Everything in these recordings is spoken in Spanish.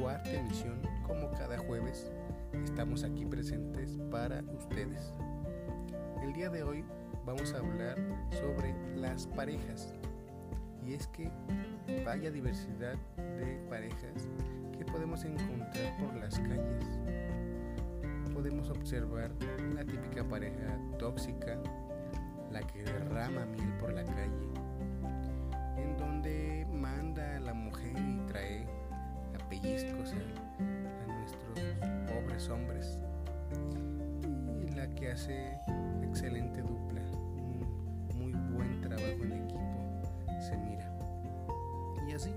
cuarta emisión, como cada jueves, estamos aquí presentes para ustedes. El día de hoy vamos a hablar sobre las parejas. Y es que vaya diversidad de parejas que podemos encontrar por las calles. Podemos observar la típica pareja tóxica, la que derrama miel por la calle, en donde manda a la mujer y hombres. Y la que hace excelente dupla, un muy buen trabajo en equipo se mira. Y así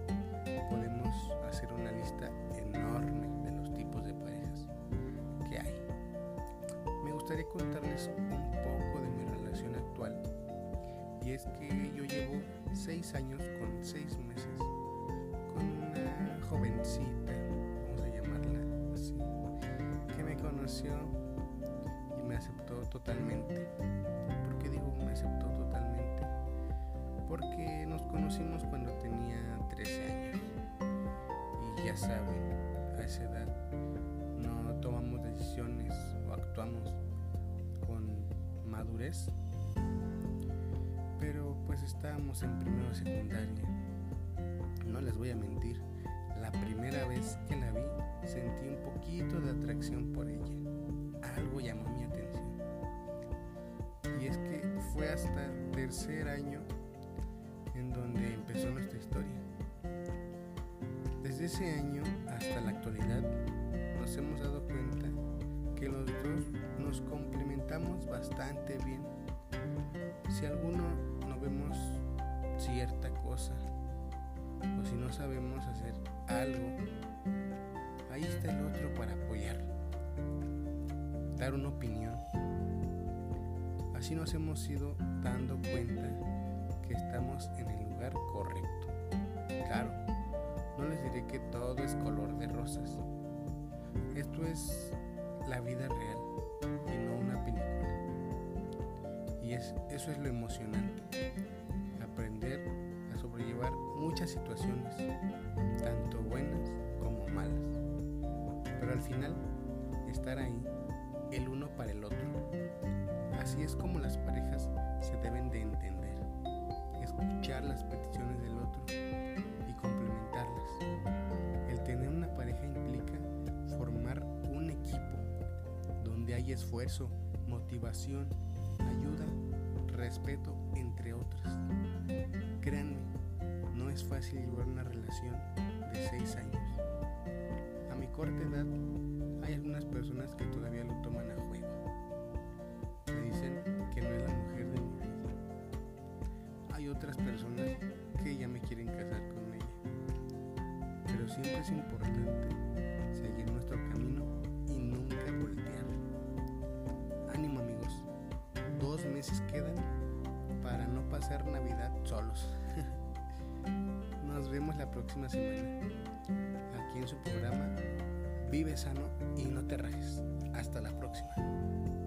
podemos hacer una lista enorme de los tipos de parejas que hay. Me gustaría contarles un poco de mi relación actual. Y es que yo llevo 6 años con 6 totalmente. ¿Por qué digo me aceptó totalmente? Porque nos conocimos cuando tenía 13 años. Y ya saben, a esa edad no tomamos decisiones o actuamos con madurez. Pero pues estábamos en primero de secundaria. No les voy a mentir, la primera vez que la vi sentí un poquito de atracción por ella. Algo llamó mi atención. Fue hasta tercer año en donde empezó nuestra historia. Desde ese año hasta la actualidad nos hemos dado cuenta que los dos nos complementamos bastante bien. Si alguno no vemos cierta cosa o si no sabemos hacer algo, ahí está el otro para apoyar, dar una opinión. Así nos hemos ido dando cuenta que estamos en el lugar correcto. Claro, no les diré que todo es color de rosas. Esto es la vida real y no una película. Y es, eso es lo emocionante. Aprender a sobrellevar muchas situaciones, tanto buenas como malas. Pero al final, estar ahí, el uno para el otro. Es como las parejas se deben de entender. Escuchar las peticiones del otro y complementarlas. El tener una pareja implica formar un equipo donde hay esfuerzo, motivación, ayuda, respeto, entre otras. Créanme, no es fácil llevar una relación de seis años. A mi corta edad hay algunas personas que todavía otras personas que ya me quieren casar con ella. Pero siempre es importante seguir nuestro camino y nunca voltear. Ánimo amigos, dos meses quedan para no pasar Navidad solos. Nos vemos la próxima semana aquí en su programa Vive sano y no te rajes. Hasta la próxima.